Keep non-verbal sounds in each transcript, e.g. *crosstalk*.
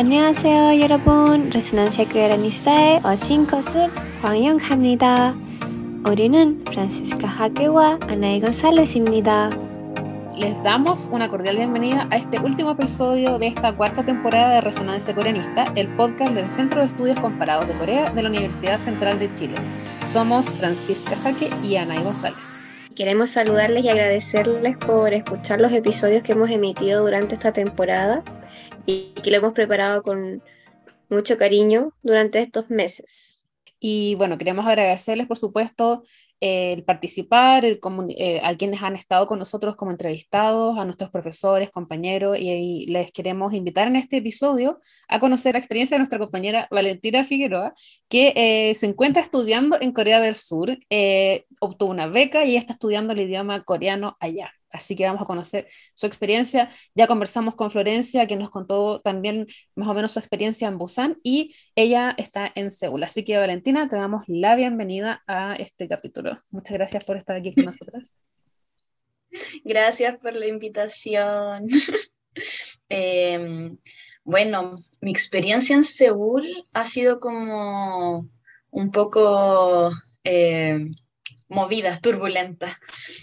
안녕하세요 여러분 레소난시아 코리아니스타에 오신 것을 환영합니다 우리는 프란시스카 하게와 아나이 곤zález입니다 Les damos una cordial bienvenida a este último episodio de esta cuarta temporada de Resonancia Coreanista, el podcast del Centro de Estudios Comparados de Corea de la Universidad Central de Chile. Somos Francisca Jaque y Anaí González. Queremos saludarles y agradecerles por escuchar los episodios que hemos emitido durante esta temporada y que lo hemos preparado con mucho cariño durante estos meses. Y bueno, queremos agradecerles, por supuesto, el participar, el eh, a quienes han estado con nosotros como entrevistados, a nuestros profesores, compañeros, y, les queremos invitar en este episodio a conocer la experiencia de nuestra compañera Valentina Figueroa, que eh, se encuentra estudiando en Corea del Sur, eh, obtuvo una beca y está estudiando el idioma coreano allá. Así que vamos a conocer su experiencia. Ya conversamos con Florencia, que nos contó también más o menos su experiencia en Busan, y ella está en Seúl. Así que, Valentina, te damos la bienvenida a este capítulo. Muchas gracias por estar aquí con *laughs* nosotras. Gracias por la invitación. *laughs* Em, bueno, mi experiencia en Seúl ha sido como un poco eh, movida, turbulenta.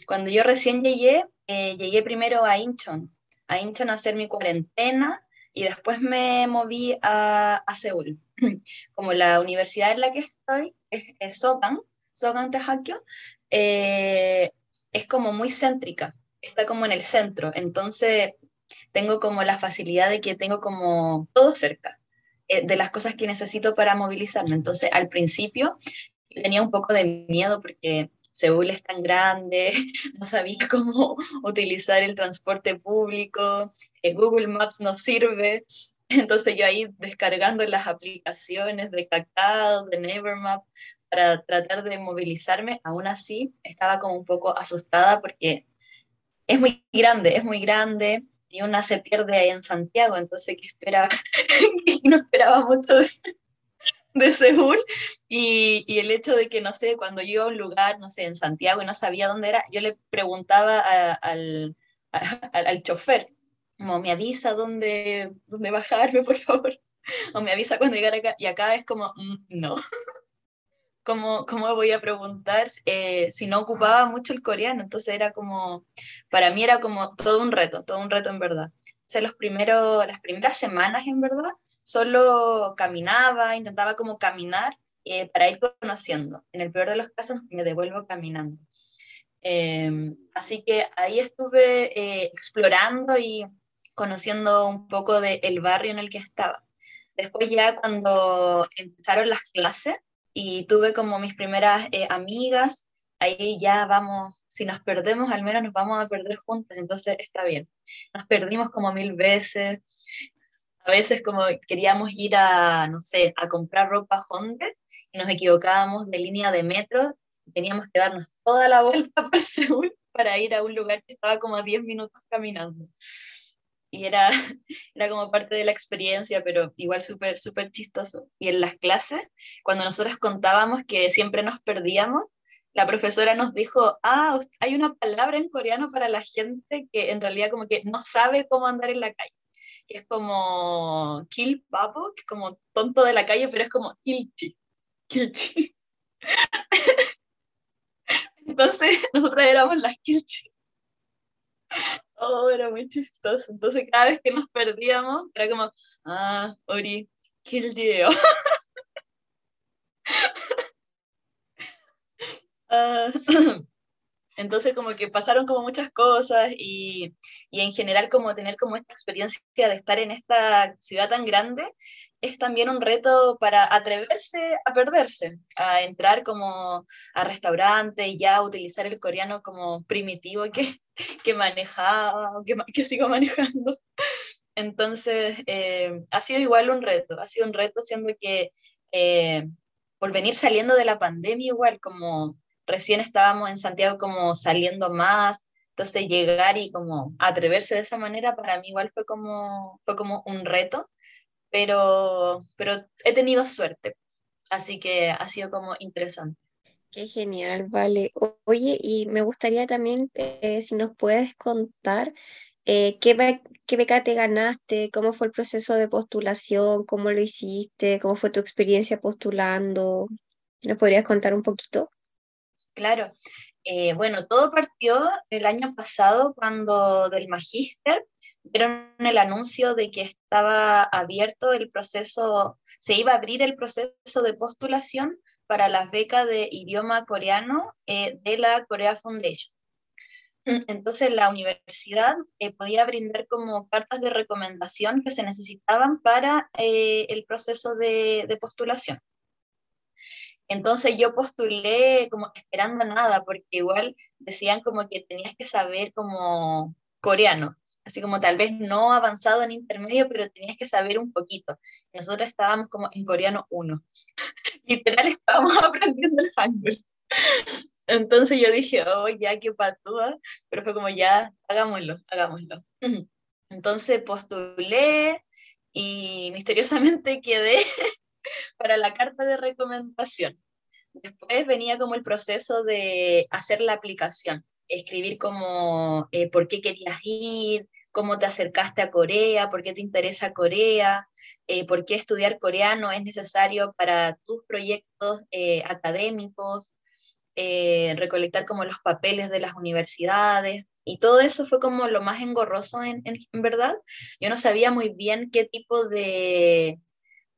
Cuando yo recién llegué, eh, llegué primero a Incheon, a Incheon a hacer mi cuarentena y después me moví a, a Seúl. *clears throat* Como la universidad en la que estoy es, es Sogan, Sogan eh, es como muy céntrica, está como en el centro, entonces tengo como la facilidad de que tengo como todo cerca eh, de las cosas que necesito para movilizarme. Entonces, al principio tenía un poco de miedo porque Seúl es tan grande, *laughs* no sabía cómo *laughs* utilizar el transporte público, eh, Google Maps no sirve, *laughs* entonces yo ahí descargando las aplicaciones de Kakao, de Nevermap, para tratar de movilizarme, aún así estaba como un poco asustada porque es muy grande, es muy grande, y una se pierde ahí en Santiago, entonces ¿qué esperaba? no esperaba mucho de, *laughs* de Seúl y, el hecho de que, no sé, cuando yo iba un lugar, no sé, en Santiago y no sabía dónde era, yo le preguntaba *laughs* al, al, chofer, como, me avisa dónde, dónde bajarme, por favor, *laughs* o me avisa cuando llegar acá, y acá es como, mm, no. ¿Cómo, ¿Cómo, voy a preguntar eh, si no ocupaba mucho el coreano? Entonces era como, para mí era como todo un reto, todo un reto en verdad. O sea, los primeros, las primeras semanas en verdad solo caminaba, intentaba como caminar eh, para ir conociendo. En el peor de los casos me devuelvo caminando. Em, así que ahí estuve eh, explorando y conociendo un poco del barrio en el que estaba. Después ya cuando empezaron las clases y tuve como mis primeras eh, amigas, ahí ya vamos, si nos perdemos al menos nos vamos a perder juntas, entonces está bien. Nos perdimos como mil veces, a veces como queríamos ir a, no sé, a comprar ropa Honda y nos equivocábamos de línea de metro, teníamos que darnos toda la vuelta *laughs* por Seúl para ir a un lugar que estaba como a 10 minutos caminando. Y era, *laughs* era como parte de la experiencia, pero igual súper, súper chistoso. Y en las clases, cuando nosotros contábamos que siempre nos perdíamos, la profesora nos dijo, ah, hay una palabra en coreano para la gente que en realidad como que no sabe cómo andar en la calle es como Kill Papo, que es como tonto de la calle, pero es como Kilchi. Kilchi. *laughs* Entonces, nosotras éramos las Kilchi. Oh, era muy chistoso. Entonces, cada vez que nos perdíamos, era como, ah, Ori, Kildio. uh, *laughs* *laughs* Entonces como que pasaron como muchas cosas y, y, en general como tener como esta experiencia de estar en esta ciudad tan grande es también un reto para atreverse a perderse, a entrar como a restaurante y ya utilizar el coreano como primitivo que, *laughs* que manejaba, que, que sigo *laughs* manejando. Entonces eh, ha sido igual un reto, ha sido un reto siendo que eh, por venir saliendo de la pandemia igual como recién estábamos en Santiago como saliendo más, entonces llegar y como atreverse de esa manera para mí igual fue como, fue como un reto, pero, pero he tenido suerte, así que ha sido como interesante. Qué genial, vale. Oye, y me gustaría también eh, si nos puedes contar eh, qué, qué beca te ganaste, cómo fue el proceso de postulación, cómo lo hiciste, cómo fue tu experiencia postulando. ¿Nos podrías contar un poquito? Claro. Eh, bueno, todo partió el año pasado cuando del magíster dieron el anuncio de que estaba abierto el proceso, se iba a abrir el proceso de postulación para las becas de idioma coreano eh, de la Korea Foundation. *clears throat* Entonces la universidad eh, podía brindar como cartas de recomendación que se necesitaban para el proceso de, postulación. Entonces yo postulé como esperando nada, porque igual decían como que tenías que saber como coreano, así como tal vez no avanzado en intermedio, pero tenías que saber un poquito. Nosotros estábamos como en coreano 1. *laughs* Literal estábamos *laughs* aprendiendo el hangul. Entonces yo dije, oh, ya, qué patúa, pero fue como, ya, hagámoslo, hagámoslo. *laughs* Entonces postulé y misteriosamente quedé *laughs* para la carta de recomendación. Después venía como el proceso de hacer la aplicación, escribir como eh, por qué querías ir, cómo te acercaste a Corea, por qué te interesa Corea, eh, por qué estudiar coreano es necesario para tus proyectos eh, académicos, eh, recolectar como los papeles de las universidades. Y todo eso fue como lo más engorroso en, en, verdad. Yo no sabía muy bien qué tipo de,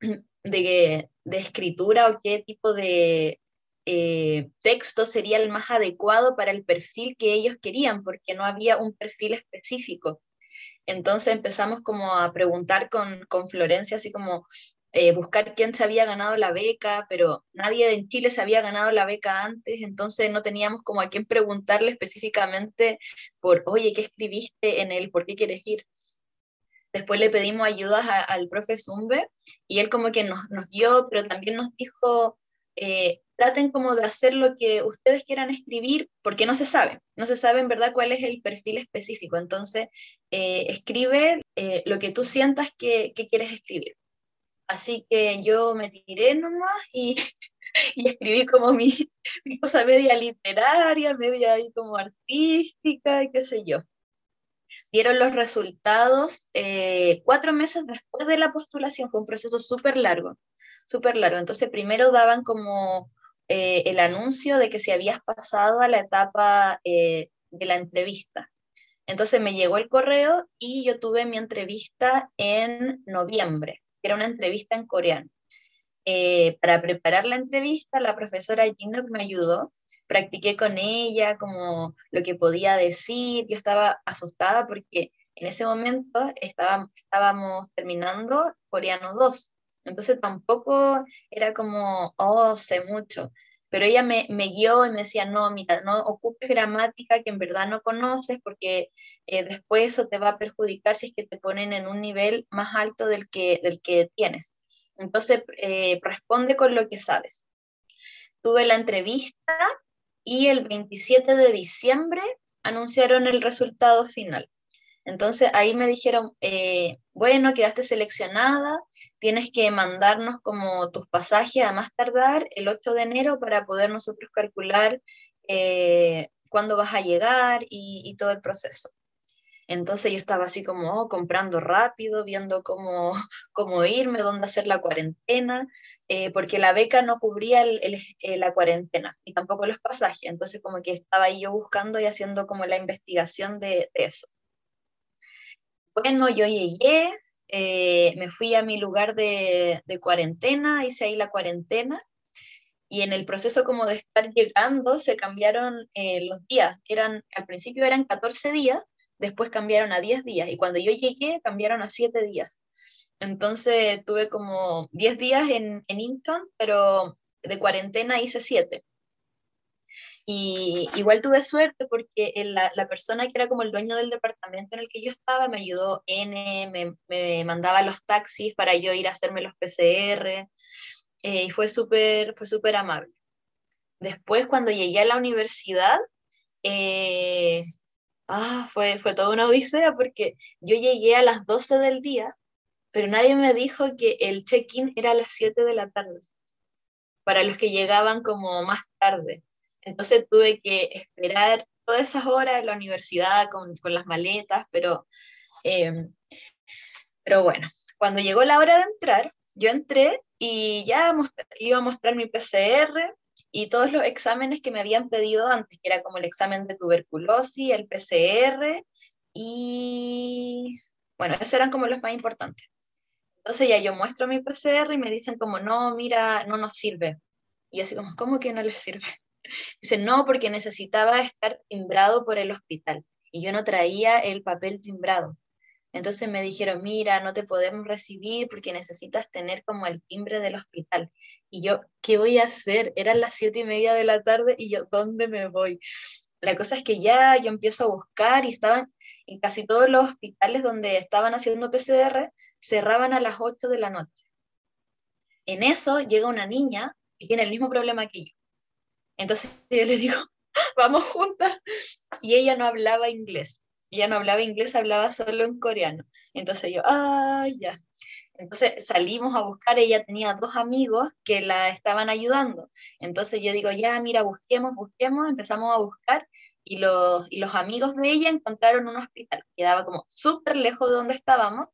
*clears throat* de, de escritura o qué tipo de eh, texto sería el más adecuado para el perfil que ellos querían, porque no había un perfil específico. Entonces empezamos como a preguntar con, con Florencia, así como, eh, buscar quién se había ganado la beca, pero nadie en Chile se había ganado la beca antes, entonces no teníamos como a quién preguntarle específicamente por, oye, ¿qué escribiste en él? ¿Por qué quieres ir? Después le pedimos ayudas al profe Zumbe y él como que nos, nos dio, pero también nos dijo, eh, traten como de hacer lo que ustedes quieran escribir, porque no se sabe, no se sabe en verdad cuál es el perfil específico. Entonces, eh, escribe lo que tú sientas que, que quieres escribir. Así que yo me tiré nomás y, *laughs* y escribí como mi, *laughs* mi, cosa media literaria, media ahí como artística y qué sé yo. Dieron los resultados eh, cuatro meses después de la postulación, fue un proceso súper largo, súper largo. Entonces primero daban como eh, el anuncio de que si habías pasado a la etapa eh, de la entrevista. Entonces me llegó el correo y yo tuve mi entrevista en noviembre era una entrevista en coreano. Para preparar la entrevista, la profesora Jinok me ayudó, practiqué con ella como lo que podía decir, yo estaba asustada porque en ese momento estaba, estábamos terminando coreano 2, entonces tampoco era como, oh, sé mucho, pero ella me, me, guió y me decía, no, mira, no ocupes gramática que en verdad no conoces porque eh, después eso te va a perjudicar si es que te ponen en un nivel más alto del que, del que tienes. Entonces, eh, responde con lo que sabes. Tuve la entrevista y el 27 de diciembre anunciaron el resultado final. Entonces ahí me dijeron, eh, bueno, quedaste seleccionada, tienes que mandarnos como tus pasajes a más tardar el 8 de enero para poder nosotros calcular eh, cuándo vas a llegar y, todo el proceso. Entonces yo estaba así como oh, comprando rápido, viendo cómo, *laughs* cómo irme, dónde hacer la cuarentena, eh, porque la beca no cubría la cuarentena y tampoco los pasajes. Entonces como que estaba ahí yo buscando y haciendo como la investigación de eso. Bueno, yo llegué, eh, me fui a mi lugar de, cuarentena, hice ahí la cuarentena y en el proceso como de estar llegando se cambiaron eh, los días. Eran, al principio eran 14 días, después cambiaron a 10 días y cuando yo llegué cambiaron a 7 días. Entonces tuve como 10 días en, en pero de cuarentena hice 7. Y igual tuve suerte porque la, la, persona que era como el dueño del departamento en el que yo estaba me ayudó N, me, me mandaba los taxis para yo ir a hacerme los PCR eh, y fue súper fue súper amable. Después cuando llegué a la universidad, eh, ah, fue, fue toda una odisea porque yo llegué a las 12 del día, pero nadie me dijo que el check-in era a las 7 de la tarde, para los que llegaban como más tarde. Entonces tuve que esperar todas esas horas en la universidad con, con las maletas, pero Em, pero bueno, cuando llegó la hora de entrar, yo entré y ya iba a mostrar mi PCR y todos los exámenes que me habían pedido antes, que era como el examen de tuberculosis, el PCR y bueno, esos eran como los más importantes. Entonces ya yo muestro mi PCR y me dicen como, no, mira, no nos sirve. Y así como, ¿cómo que no les sirve? *laughs* Dicen, no, porque necesitaba estar timbrado por el hospital y yo no traía el papel timbrado. Entonces me dijeron, mira, no te podemos recibir porque necesitas tener como el timbre del hospital. Y yo, ¿qué voy a hacer? Eran las siete y media de la tarde y yo, ¿dónde me voy? La cosa es que ya yo empiezo a buscar y estaban en casi todos los hospitales donde estaban haciendo PCR, cerraban a las 8 de la noche. En eso llega una niña y tiene el mismo problema que yo. Entonces yo le digo, *laughs* vamos juntas. Y ella no hablaba inglés. Ella no hablaba inglés, hablaba solo en coreano. Entonces yo, ay, ya. Entonces salimos a buscar, ella tenía dos amigos que la estaban ayudando. Entonces yo digo, ya, mira, busquemos, busquemos, empezamos a buscar y los, y los amigos de ella encontraron un hospital, quedaba como súper lejos de donde estábamos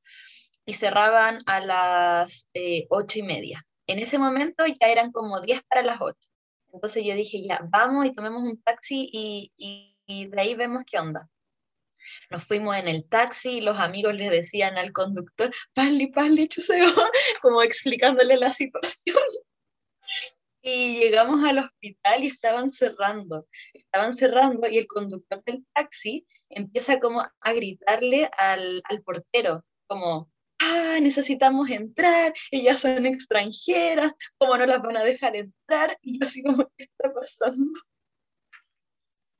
y cerraban a las eh, ocho y media. En ese momento ya eran como diez para las ocho. Entonces yo dije, ya, vamos y tomemos un taxi y, y de ahí vemos qué onda. Nos fuimos en el taxi y los amigos les decían al conductor, pali, pali, chuseo, *laughs* como explicándole la situación. Y llegamos al hospital y estaban cerrando, estaban cerrando y el conductor del taxi empieza como a gritarle al, al portero, como, ah, necesitamos entrar, ellas son extranjeras, ¿cómo no las van a dejar entrar? Y yo así como, ¿qué está pasando?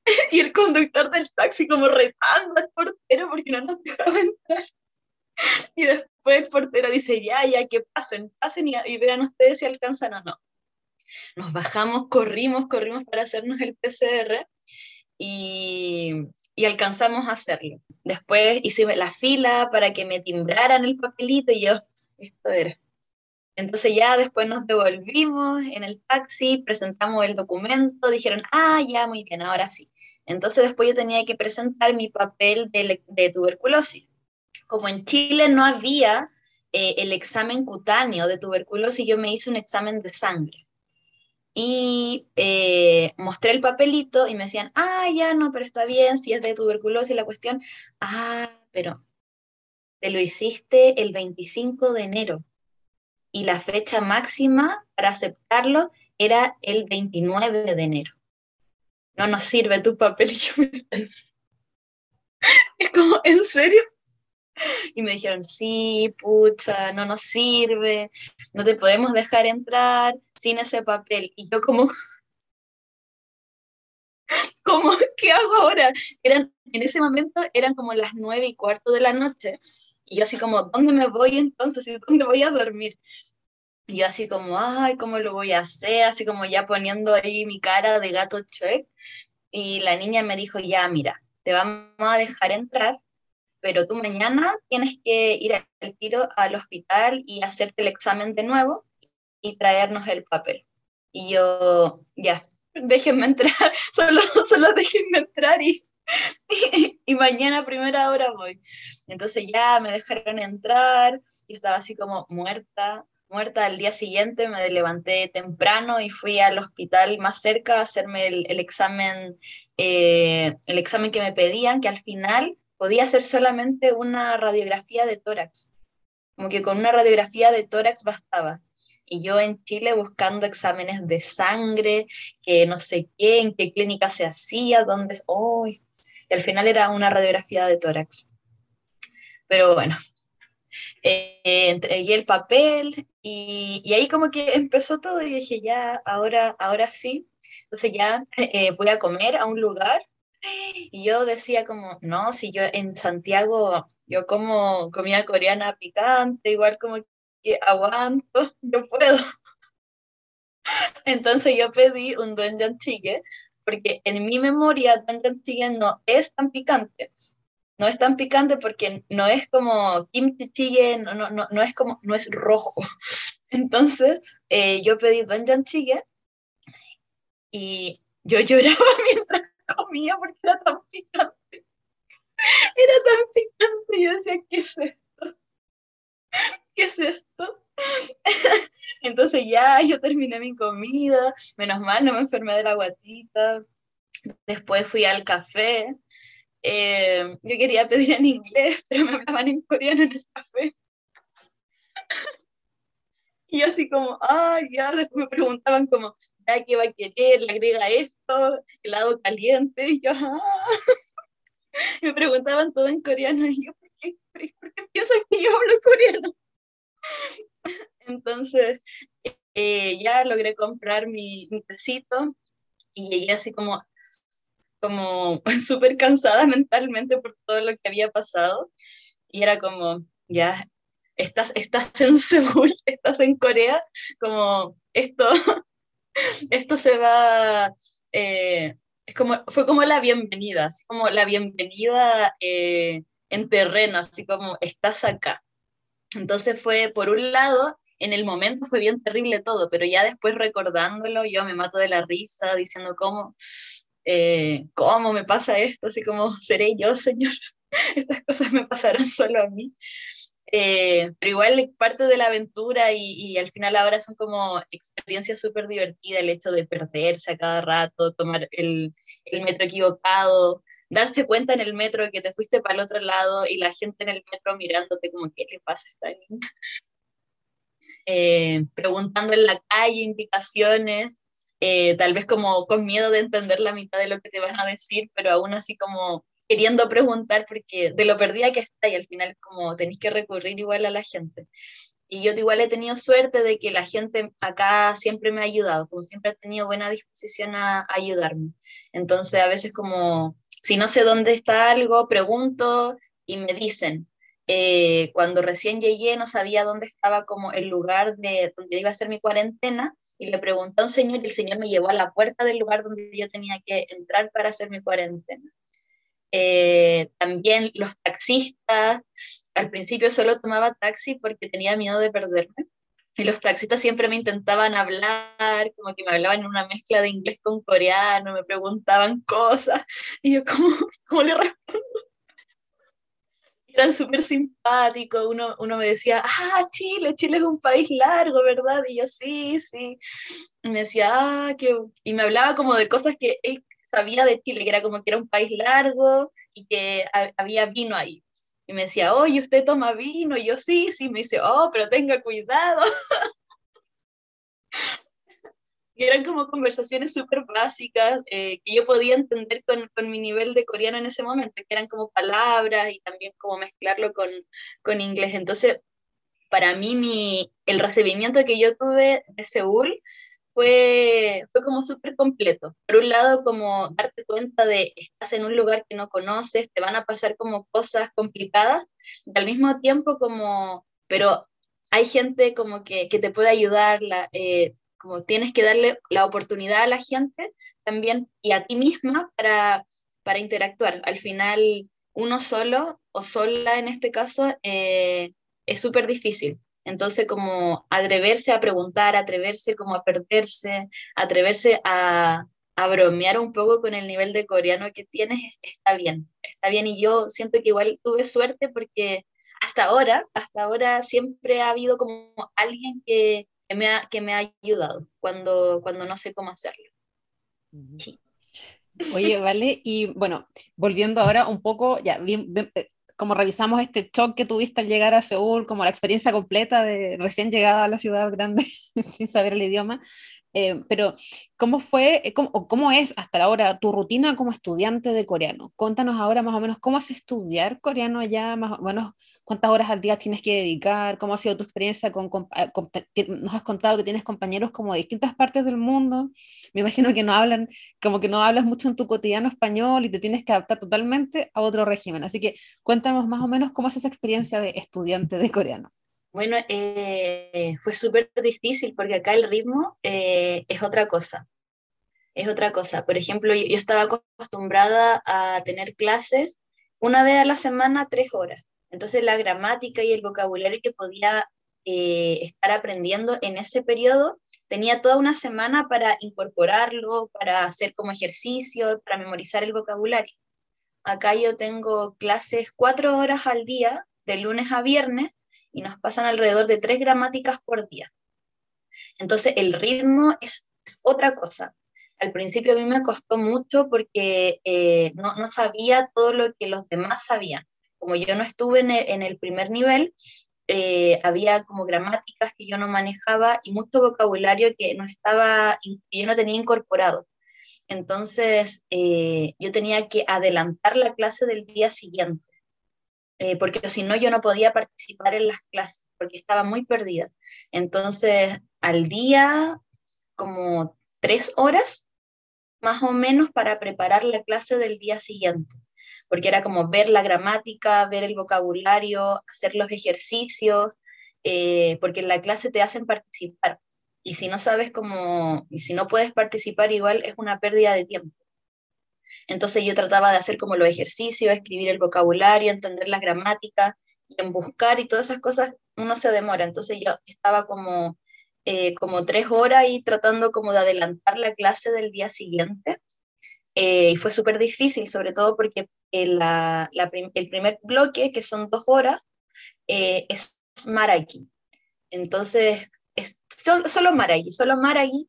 *laughs* y el conductor del taxi como retando al portero porque no nos dejaba entrar. Y después el portero dice, ya, ya, que pasen, pasen y, vean ustedes si alcanzan o no. Nos bajamos, corrimos, corrimos para hacernos el PCR y, y alcanzamos a hacerlo. Después hice la fila para que me timbraran el papelito y yo, esto era. Entonces ya después nos devolvimos en el taxi, presentamos el documento, dijeron, ah, ya, muy bien, ahora sí. Entonces después yo tenía que presentar mi papel de, tuberculosis. Como en Chile no había eh, el examen cutáneo de tuberculosis, yo me hice un examen de sangre. Y eh, mostré el papelito y me decían, ah, ya no, pero está bien, si es de tuberculosis la cuestión. Ah, pero te lo hiciste el 25 de enero y la fecha máxima para aceptarlo era el 29 de enero no nos sirve tu papel. *laughs* Y yo me... *laughs* Es como, ¿en serio? Y me dijeron, sí, pucha, no nos sirve, no te podemos dejar entrar sin ese papel. Y yo como, *laughs* ¿cómo? ¿Qué hago ahora? Eran, en ese momento eran como las nueve y cuarto de la noche. Y yo así como, ¿dónde me voy entonces? ¿Y dónde voy a dormir? Y yo así como, ay, ¿cómo lo voy a hacer? Así como ya poniendo ahí mi cara de gato check. Y la niña me dijo, ya, mira, te vamos a dejar entrar, pero tú mañana tienes que ir al tiro al hospital y hacerte el examen de nuevo y traernos el papel. Y yo, ya, déjenme entrar, *laughs* solo, solo déjenme entrar y, y, *laughs* y, mañana a primera hora voy. Entonces ya me dejaron entrar, yo estaba así como muerta, muerta al día siguiente, me levanté temprano y fui al hospital más cerca a hacerme el, examen, eh, el examen que me pedían, que al final podía ser solamente una radiografía de tórax. Como que con una radiografía de tórax bastaba. Y yo en Chile buscando exámenes de sangre, que no sé qué, en qué clínica se hacía, dónde... Oh, y al final era una radiografía de tórax. Pero bueno, eh, entregué el papel y, y, ahí como que empezó todo y dije, ya, ahora, ahora sí. Entonces ya *laughs* eh, voy a comer a un lugar y yo decía como, no, si yo en Santiago, yo como comida coreana picante, igual como que aguanto, *laughs* yo puedo. *laughs* Entonces yo pedí un doenjanjjigae porque en mi memoria doenjanjjigae no es tan picante no es tan picante porque no es como kimchi jjigae, no, no, no, no es como, no es rojo. *laughs* Entonces, eh, yo pedí doenjang y yo lloraba *laughs* mientras comía porque era tan picante. Era tan picante. Yo decía, ¿qué es esto? ¿Qué es esto? *laughs* Entonces ya yo terminé mi comida, menos mal no me enfermé de la guatita. Después fui al café. Eh, yo quería pedir en inglés, pero me hablaban en coreano en el café. *laughs* Y yo así como, ay, ya, después me preguntaban como, ya, ¿qué va a querer? ¿Le agrega esto? ¿Helado caliente? Y yo, ah. *laughs* me preguntaban todo en coreano y yo, ¿por qué, ¿por qué que yo hablo coreano? *laughs* Entonces, eh, ya logré comprar mi, mi tecito y llegué así como, como *laughs* súper cansada mentalmente por todo lo que había pasado. Y era como, ya, estás, estás en *laughs* Seúl, estás en Corea, como esto, *laughs* esto se va, eh, es como, fue como la bienvenida, así como la bienvenida eh, en terreno, así como estás acá. Entonces fue, por un lado, en el momento fue bien terrible todo, pero ya después recordándolo, yo me mato de la risa diciendo cómo, eh, cómo me pasa esto, así como seré yo, Señor, *laughs* estas cosas me pasarán solo a mí. Eh, pero igual parte de la aventura y, y, al final ahora son como experiencias súper divertidas, el hecho de perderse a cada rato, tomar el, el metro equivocado, darse cuenta en el metro que te fuiste para el otro lado y la gente en el metro mirándote como, ¿qué le pasa a esta niña? *laughs* Eh, preguntando en la calle indicaciones, eh, tal vez como con miedo de entender la mitad de lo que te van a decir, pero aún así como queriendo preguntar porque de lo perdida que está y al final como tenéis que recurrir igual a la gente. Y yo igual he tenido suerte de que la gente acá siempre me ha ayudado, como siempre ha tenido buena disposición a, ayudarme. Entonces a veces como si no sé dónde está algo, pregunto y me dicen. Eh, cuando recién llegué no sabía dónde estaba como el lugar de donde iba a ser mi cuarentena y le pregunté a un señor y el señor me llevó a la puerta del lugar donde yo tenía que entrar para hacer mi cuarentena. Eh, también los taxistas, al principio solo tomaba taxi porque tenía miedo de perderme y los taxistas siempre me intentaban hablar, como que me hablaban en una mezcla de inglés con coreano, me preguntaban cosas, y yo, ¿cómo, *laughs* cómo le respondo? Eran súper simpáticos, uno, uno me decía, ah, Chile, Chile es un país largo, ¿verdad? Y yo, sí, sí. Y me decía, ah, que... Y me hablaba como de cosas que él sabía de Chile, que era como que era un país largo y que había vino ahí. Y me decía, oye, ¿usted toma vino? Y yo, sí, sí. Me dice, oh, pero tenga cuidado. *laughs* y eran como conversaciones súper básicas eh, que yo podía entender con, con, mi nivel de coreano en ese momento, que eran como palabras y también como mezclarlo con, con inglés. Entonces, para mí, mi, el recibimiento que yo tuve de Seúl fue, fue como súper completo. Por un lado, como darte cuenta de estás en un lugar que no conoces, te van a pasar como cosas complicadas, y al mismo tiempo como, pero hay gente como que, que te puede ayudar, la, eh, como tienes que darle la oportunidad a la gente también y a ti misma para, para interactuar. Al final, uno solo o sola en este caso eh, es súper difícil. Entonces, como atreverse a preguntar, atreverse como a perderse, atreverse a, a bromear un poco con el nivel de coreano que tienes, está bien, está bien. Y yo siento que igual tuve suerte porque hasta ahora, hasta ahora siempre ha habido como alguien que, me, ha, que me ha ayudado cuando, cuando no sé cómo hacerlo. Sí. Oye, vale, y bueno, volviendo ahora un poco, ya, bien, bien, eh, como revisamos este shock que tuviste al llegar a Seúl, como la experiencia completa de recién llegada a la ciudad grande *laughs* sin saber el idioma, eh, pero ¿cómo fue, eh, cómo, cómo es hasta ahora tu rutina como estudiante de coreano? Cuéntanos ahora más o menos cómo es estudiar coreano allá, más o menos cuántas horas al día tienes que dedicar, cómo ha sido tu experiencia con, con, eh, con nos has contado que tienes compañeros como de distintas partes del mundo, me imagino que no hablan, como que no hablas mucho en tu cotidiano español y te tienes que adaptar totalmente a otro régimen, así que cuéntanos más o menos cómo es esa experiencia de estudiante de coreano. Bueno, eh, fue súper difícil porque acá el ritmo eh, es otra cosa. Es otra cosa. Por ejemplo, yo, estaba acostumbrada a tener clases una vez a la semana, tres horas. Entonces la gramática y el vocabulario que podía eh, estar aprendiendo en ese periodo, tenía toda una semana para incorporarlo, para hacer como ejercicio, para memorizar el vocabulario. Acá yo tengo clases cuatro horas al día de lunes a viernes y nos pasan alrededor de tres gramáticas por día. Entonces el ritmo es, otra cosa. Al principio a mí me costó mucho porque eh, no, no, sabía todo lo que los demás sabían. Como yo no estuve en el, en el primer nivel, eh, había como gramáticas que yo no manejaba y mucho vocabulario que no estaba, yo no tenía incorporado. Entonces, eh, yo tenía que adelantar la clase del día siguiente, eh, porque si no, yo no podía participar en las clases, porque estaba muy perdida. Entonces, al día, como tres horas, más o menos, para preparar la clase del día siguiente, porque era como ver la gramática, ver el vocabulario, hacer los ejercicios, eh, porque en la clase te hacen participar y si no sabes cómo, y si no puedes participar igual es una pérdida de tiempo. Entonces yo trataba de hacer como los ejercicios, escribir el vocabulario, entender las gramáticas, y buscar y todas esas cosas uno se demora. Entonces yo estaba como, eh, como tres horas y tratando como de adelantar la clase del día siguiente. Eh, y fue súper difícil, sobre todo porque el, la, el primer bloque, que son dos horas, eh, es Maraki. Entonces, solo, solo Maragui, solo Maragui,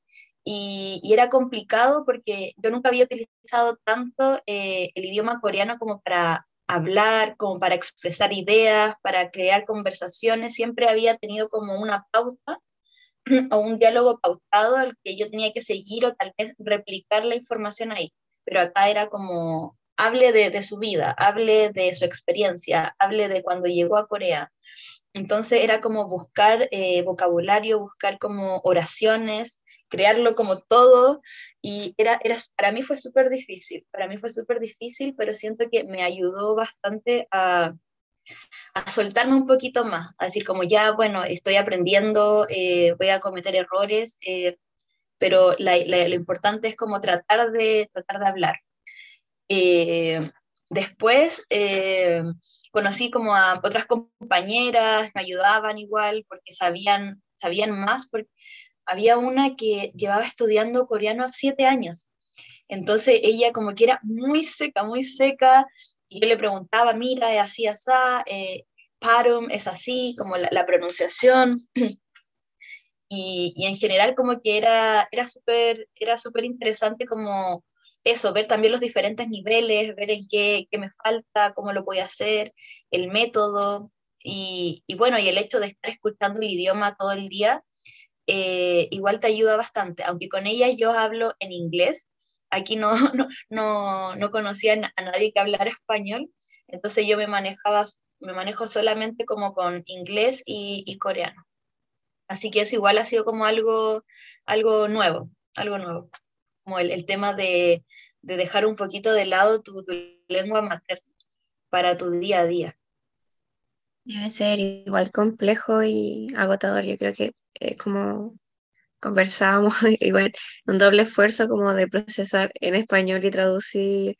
y, y, era complicado porque yo nunca había utilizado tanto eh, el idioma coreano como para hablar, como para expresar ideas, para crear conversaciones, siempre había tenido como una pauta *clears throat* o un diálogo pautado al que yo tenía que seguir o tal vez replicar la información ahí, pero acá era como, hable de, de su vida, hable de su experiencia, hable de cuando llegó a Corea, entonces era como buscar eh, vocabulario, buscar como oraciones, crearlo como todo y era, era para mí fue súper difícil, para mí fue súper difícil, pero siento que me ayudó bastante a, a, soltarme un poquito más, a decir como ya, bueno, estoy aprendiendo, eh, voy a cometer errores, eh, pero lo importante es como tratar de, tratar de hablar. después conocí como a otras compañeras, me ayudaban igual porque sabían, sabían más, había una que llevaba estudiando coreano siete años. Entonces ella como que era muy seca, muy seca, y yo le preguntaba, mira, es así, así, eh, parum es así, como la, pronunciación. *clears throat* Y, y, en general como que era, era súper era súper interesante como eso, ver también los diferentes niveles, ver en qué, qué me falta, cómo lo voy a hacer, el método, y, y, bueno, y el hecho de estar escuchando el idioma todo el día, eh, igual te ayuda bastante, aunque con ella yo hablo en inglés, aquí no, *laughs* no, no, no conocía a nadie que hablara español, entonces yo me manejaba, me manejo solamente como con inglés y, y coreano. Así que eso igual ha sido como algo, algo nuevo, algo nuevo, como el, el tema de, de dejar un poquito de lado tu, lengua materna para tu día a día. Debe ser igual complejo y agotador. Yo creo que es como conversábamos, *laughs* igual un doble esfuerzo como de procesar en español y traducir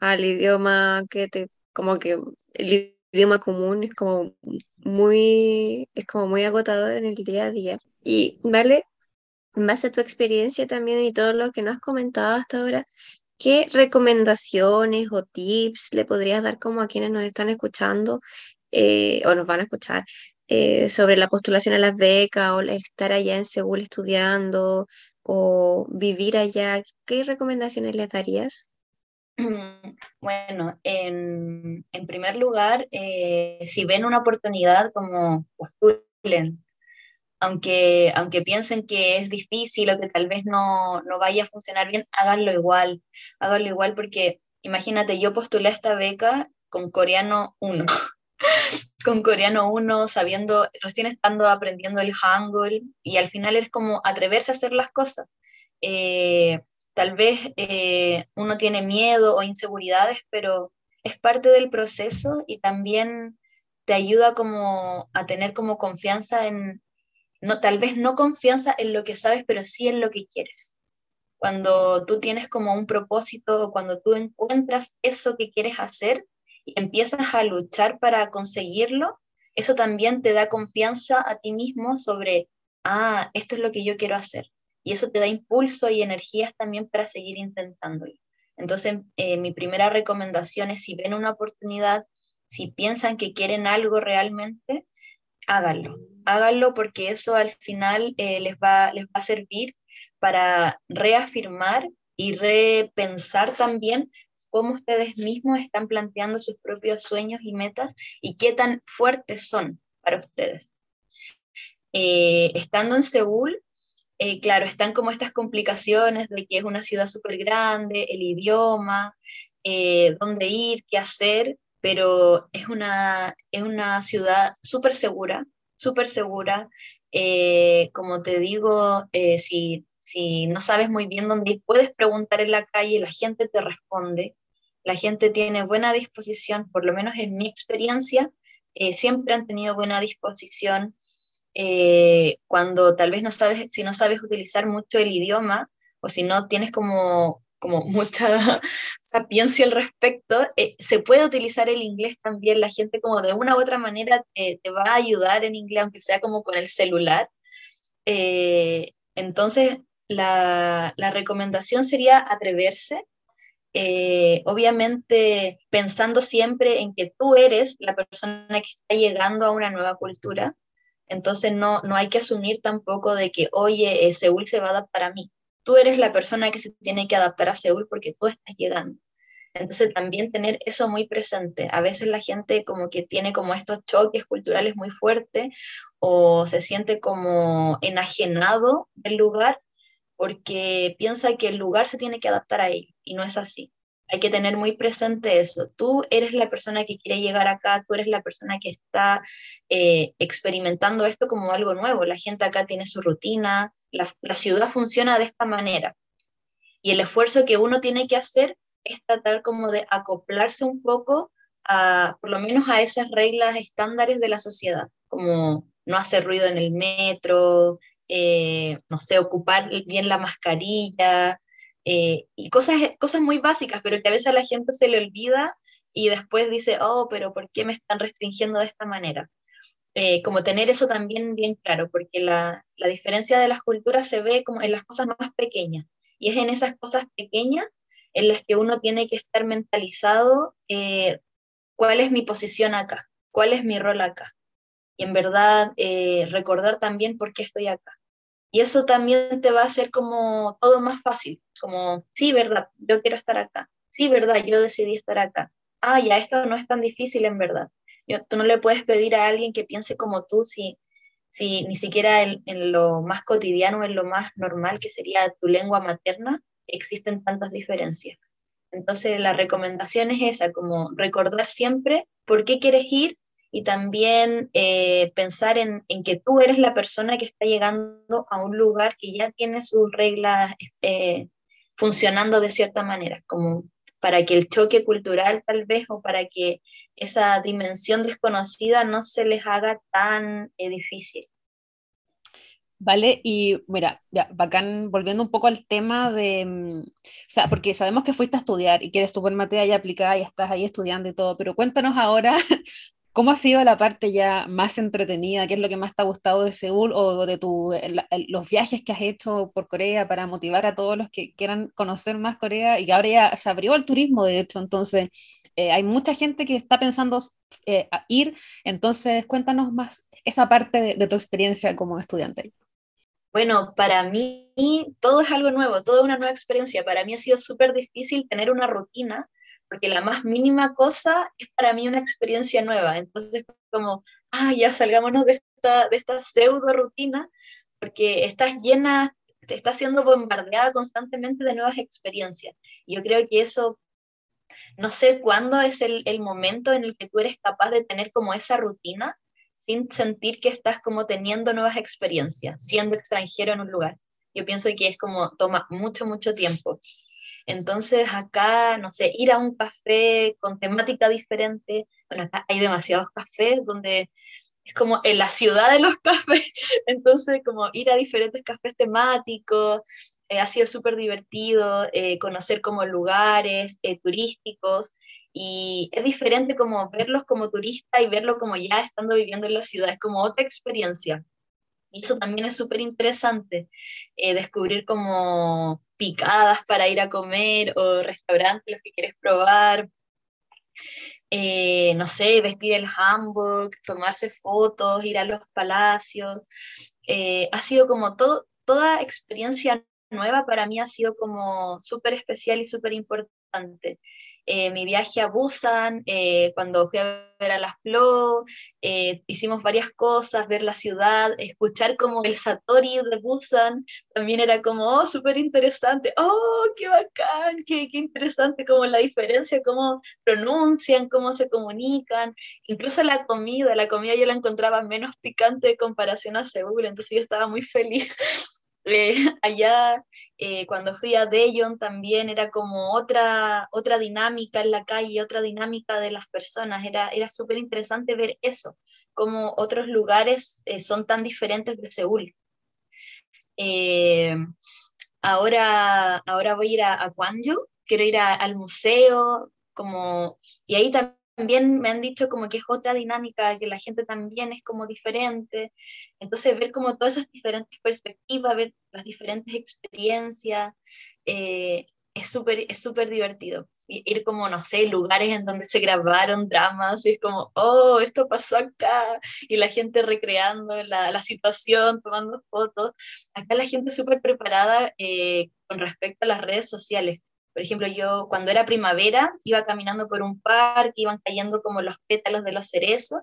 al idioma que te, como que el idioma común es como muy, es como muy agotador en el día a día. Y vale, en base a tu experiencia también y todo lo que nos has comentado hasta ahora, ¿Qué recomendaciones o tips le podrías dar como a quienes nos están escuchando eh, o nos van a escuchar eh, sobre la postulación a las becas o estar allá en Seúl estudiando o vivir allá? ¿Qué recomendaciones les darías? *clears throat* Bueno, en, en primer lugar, eh, si ven una oportunidad como postulen, aunque, aunque piensen que es difícil o que tal vez no, no vaya a funcionar bien, háganlo igual, háganlo igual porque imagínate, yo postulé esta beca con coreano 1, *laughs* con coreano 1, sabiendo, recién estando aprendiendo el hangul y al final es como atreverse a hacer las cosas. Eh, tal vez eh, uno tiene miedo o inseguridades, pero es parte del proceso y también te ayuda como a tener como confianza en, no, tal vez no confianza en lo que sabes, pero sí en lo que quieres. Cuando tú tienes como un propósito, cuando tú encuentras eso que quieres hacer empiezas a luchar para conseguirlo, eso también te da confianza a ti mismo sobre, ah, esto es lo que yo quiero hacer. Y eso te da impulso y energías también para seguir intentándolo. Entonces, eh, mi primera recomendación es si ven una oportunidad si piensan que quieren algo realmente, háganlo. Háganlo porque eso al final eh, les, va, les va a servir para reafirmar y repensar también cómo ustedes mismos están planteando sus propios sueños y metas y qué tan fuertes son para ustedes. Eh, estando en Seúl, eh, claro, están como estas complicaciones de que es una ciudad súper grande, el idioma, eh, dónde ir, qué hacer, pero es una, es una ciudad súper segura, súper segura. como te digo, si, si no sabes muy bien dónde puedes preguntar en la calle, la gente te responde la gente tiene buena disposición, por lo menos en mi experiencia, eh, siempre han tenido buena disposición. Eh, cuando tal vez no sabes, si no sabes utilizar mucho el idioma o si no tienes como, como mucha *laughs* sapiencia al respecto, eh, se puede utilizar el inglés también. La gente como de una u otra manera te va a ayudar en inglés, aunque sea como con el celular. entonces, la, la recomendación sería atreverse, eh, obviamente pensando siempre en que tú eres la persona que está llegando a una nueva cultura, entonces no, no hay que asumir tampoco de que, oye, eh, Seúl se va a adaptar a mí. Tú eres la persona que se tiene que adaptar a Seúl porque tú estás llegando. Entonces también tener eso muy presente. A veces la gente como que tiene como estos choques culturales muy fuertes o se siente como enajenado del lugar porque piensa que el lugar se tiene que adaptar a ello y no es así. Hay que tener muy presente eso. Tú eres la persona que quiere llegar acá, tú eres la persona que está eh, experimentando esto como algo nuevo. La gente acá tiene su rutina, la, la ciudad funciona de esta manera. Y el esfuerzo que uno tiene que hacer es tratar como de acoplarse un poco a, por lo menos a esas reglas estándares de la sociedad, como no hacer ruido en el metro, eh, no sé, ocupar bien la mascarilla eh, y cosas, cosas muy básicas, pero que a veces a la gente se le olvida y después dice, oh, pero ¿por qué me están restringiendo de esta manera? Eh, como tener eso también bien claro, porque la, la, diferencia de las culturas se ve como en las cosas más pequeñas, y es en esas cosas pequeñas en las que uno tiene que estar mentalizado cuál es mi posición acá, cuál es mi rol acá, y en verdad recordar también por qué estoy acá. Y eso también te va a hacer como todo más fácil, como, sí, verdad, yo quiero estar acá, sí, verdad, yo decidí estar acá. Ah, ya, esto no es tan difícil en verdad. Yo, tú no le puedes pedir a alguien que piense como tú si, si ni siquiera en, en lo más cotidiano, en lo más normal que sería tu lengua materna, existen tantas diferencias. Entonces la recomendación es esa, como recordar siempre por qué quieres ir y también eh, pensar en, en, que tú eres la persona que está llegando a un lugar que ya tiene sus reglas eh, funcionando de cierta manera, como para que el choque cultural tal vez o para que esa dimensión desconocida no se les haga tan eh, difícil. Vale, y mira, ya, bacán, volviendo un poco al tema de, mm, o sea, porque sabemos que fuiste a estudiar y que eres tu materia ya aplicada y estás ahí estudiando y todo, pero cuéntanos ahora ¿Cómo ha sido la parte ya más entretenida? ¿Qué es lo que más te ha gustado de Seúl o de tu, los viajes que has hecho por Corea para motivar a todos los que quieran conocer más Corea? Y ahora ya se abrió el turismo, de hecho, entonces eh, hay mucha gente que está pensando eh, ir, entonces cuéntanos más esa parte de, de tu experiencia como estudiante. Bueno, para mí todo es algo nuevo, toda una nueva experiencia. Para mí ha sido súper difícil tener una rutina porque la más mínima cosa es para mí una experiencia nueva. Entonces, como, ah, ya salgámonos de esta, de esta pseudo rutina, porque estás llena, te estás siendo bombardeada constantemente de nuevas experiencias. Y yo creo que eso, no sé cuándo es el, el momento en el que tú eres capaz de tener como esa rutina sin sentir que estás como teniendo nuevas experiencias, siendo extranjero en un lugar. Yo pienso que es como toma mucho, mucho tiempo. Entonces acá, no sé, ir a un café con temática diferente, bueno, acá hay demasiados cafés donde es como en la ciudad de los *laughs* cafés, entonces como ir a diferentes cafés temáticos, eh, ha sido súper divertido, eh, conocer como lugares eh, turísticos, y es diferente como verlos como turista y verlo como ya estando viviendo en la ciudad, es como otra experiencia. Y eso también es súper interesante, descubrir como picadas para ir a comer o restaurantes los que quieres probar. eh, no sé, vestir el hanbok, tomarse fotos, ir a los palacios. Eh, ha sido como todo, toda experiencia nueva para mí ha sido como súper especial y súper importante. Eh, mi viaje a Busan, eh, cuando fui a ver a las Flo, eh, hicimos varias cosas, ver la ciudad, escuchar como el Satori de Busan, también era como, oh, súper interesante, oh, qué bacán, qué, qué interesante, como la diferencia, cómo pronuncian, cómo se comunican, incluso la comida, la comida yo la encontraba menos picante en comparación a Seúl, entonces yo estaba muy feliz *laughs* eh, *laughs* allá eh, cuando fui a Daejeon también era como otra, otra dinámica en la calle, otra dinámica de las personas, era, era súper interesante ver eso, como otros lugares eh, son tan diferentes de Seúl. ahora, ahora voy a ir a, a Gwangju, quiero ir al museo, como, y ahí también también me han dicho como que es otra dinámica, que la gente también es como diferente. Entonces, ver como todas esas diferentes perspectivas, ver las diferentes experiencias, eh, es súper es súper divertido. Ir como, no sé, lugares en donde se grabaron dramas, y es como, oh, esto pasó acá, y la gente recreando la, la situación, tomando fotos. Acá la gente es súper preparada eh, con respecto a las redes sociales. Por ejemplo, yo cuando era primavera iba caminando por un parque, iban cayendo como los pétalos de los cerezos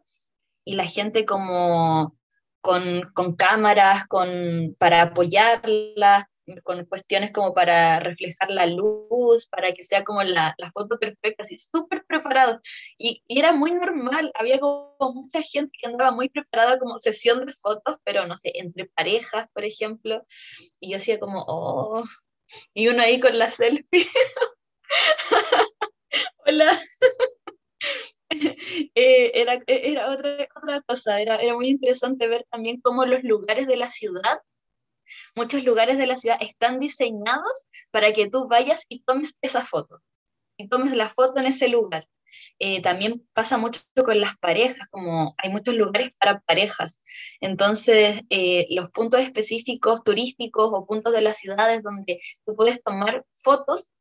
y la gente como con, con cámaras con, para apoyarlas, con cuestiones como para reflejar la luz, para que sea como la, la foto perfecta, así súper preparado. Y, y, era muy normal, había como mucha gente que andaba muy preparada como sesión de fotos, pero no sé, entre parejas, por ejemplo. Y yo hacía como, oh, y uno ahí con la selfie. *laughs* Hola. *laughs* Eh, era, era otra, otra cosa, era, era muy interesante ver también cómo los lugares de la ciudad, muchos lugares de la ciudad están diseñados para que tú vayas y tomes esa foto, y tomes la foto en ese lugar. Eh, también pasa mucho con las parejas, como hay muchos lugares para parejas. Entonces, eh, los puntos específicos turísticos o puntos de las ciudades donde tú puedes tomar fotos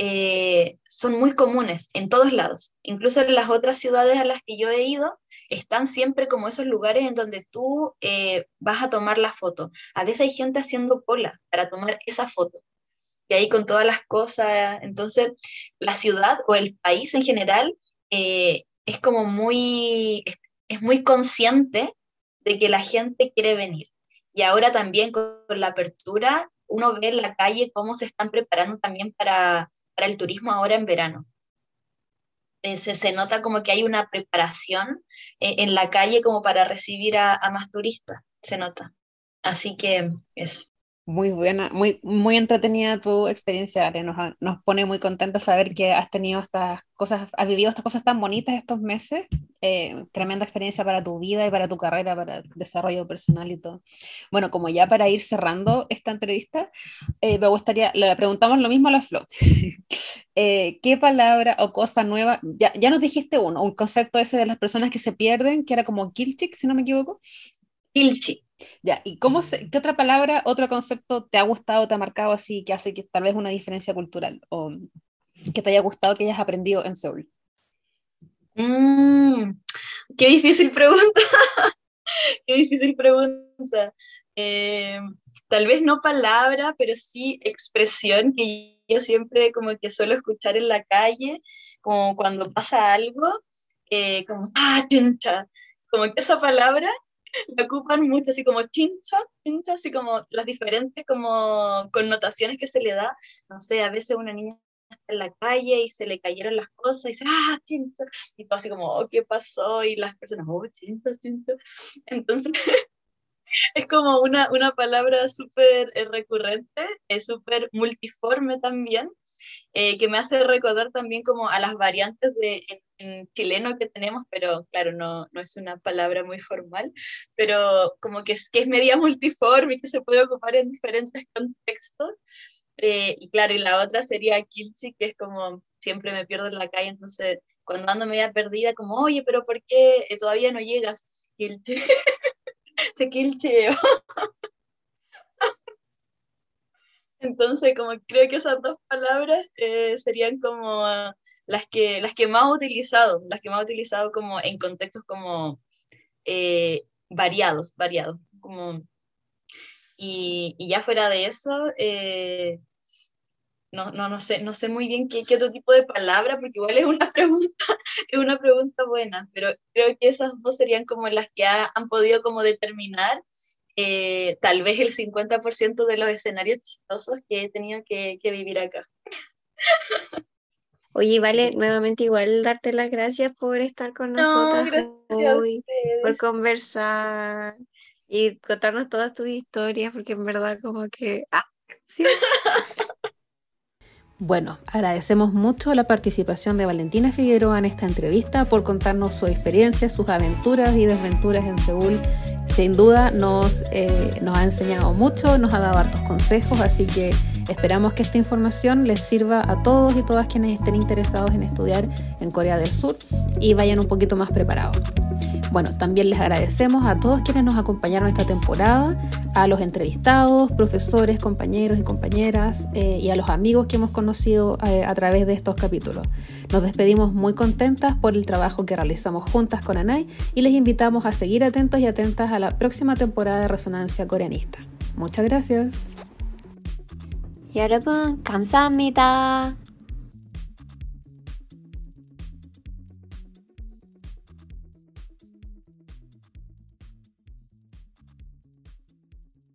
eh, son muy comunes en todos lados. Incluso en las otras ciudades a las que yo he ido, están siempre como esos lugares en donde tú vas a tomar la foto. A veces hay gente haciendo cola para tomar esa foto y ahí con todas las cosas. Entonces, la ciudad o el país en general eh, es como muy, es, muy consciente de que la gente quiere venir. Y ahora también con, la apertura, uno ve en la calle cómo se están preparando también para, para el turismo ahora en verano. Eh, se, nota como que hay una preparación eh, en la calle como para recibir a, a más turistas, se nota. Así que eso. Muy buena, muy, muy entretenida tu experiencia, Nos, nos pone muy contenta saber que has tenido estas cosas, has vivido estas cosas tan bonitas estos meses. Eh, tremenda experiencia para tu vida y para tu carrera, para el desarrollo personal y todo. Bueno, como ya para ir cerrando esta entrevista, eh, me gustaría, le preguntamos lo mismo a la Flo. *laughs* Eh, ¿Qué palabra o cosa nueva? Ya, ya nos dijiste uno, un concepto ese de las personas que se pierden, que era como kilchik, si no me equivoco. Kilchik. Ya, ¿y cómo se, qué otra palabra, otro concepto te ha gustado, te ha marcado así, que hace que tal vez una diferencia cultural o que te haya gustado, que hayas aprendido en Seúl? Mm, qué difícil pregunta. *laughs* qué difícil pregunta. Eh, tal vez no palabra, pero sí expresión que yo siempre como que suelo escuchar en la calle, como cuando pasa algo, eh, como, ah, chincha, como que esa palabra la ocupan mucho, así como chincha, chincha, así como las diferentes como connotaciones que se le da. No sé, a veces una niña está en la calle y se le cayeron las cosas y dice, ah, chincha, y todo así como, oh, ¿qué pasó? Y las personas, oh, chincha, chincha. Entonces, *laughs* es como una, una palabra súper eh, recurrente, es súper multiforme también, eh, que me hace recordar también como a las variantes de, en, chileno que tenemos, pero claro, no, no, es una palabra muy formal, pero como que es, que es media *laughs* multiforme y que se puede ocupar en diferentes contextos. Eh, y claro, y la otra sería Kilchi, que es como siempre me pierdo en la calle, entonces cuando ando media perdida, como, oye, pero ¿por qué eh, todavía no llegas? Kilchi. Te kilcheo. Entonces, como creo que esas dos palabras eh, serían como las que, las que más he utilizado, las que más he utilizado como en contextos como eh, variados, variados. Como, y, y, ya fuera de eso, eh, no, no, no, sé, no sé muy bien qué, qué, otro tipo de palabra, porque igual es una *laughs* pregunta, es una pregunta buena, pero creo que esas dos serían como las que ha, han podido como determinar eh, tal vez el 50% de los escenarios chistosos que he tenido que, que vivir acá. *laughs* Oye, vale, nuevamente igual darte las gracias por estar con nosotros hoy, por conversar y contarnos todas tus historias, porque en verdad como que... Ah, sí. *laughs* Bueno, agradecemos mucho la participación de Valentina Figueroa en esta entrevista por contarnos su experiencia, sus aventuras y desventuras en Seúl. Sin duda nos, eh, nos ha enseñado mucho, nos ha dado hartos consejos, así que esperamos que esta información les sirva a todos y todas quienes estén interesados en estudiar en Corea del Sur y vayan un poquito más preparados. Bueno, también les agradecemos a todos quienes nos acompañaron esta temporada, a los entrevistados, profesores, compañeros y compañeras eh, y a los amigos que hemos conocido eh, a través de estos capítulos. Nos despedimos muy contentas por el trabajo que realizamos juntas con Anay y les invitamos a seguir atentos y atentas a la próxima temporada de Resonancia Coreanista. Muchas gracias. 여러분, 감사합니다.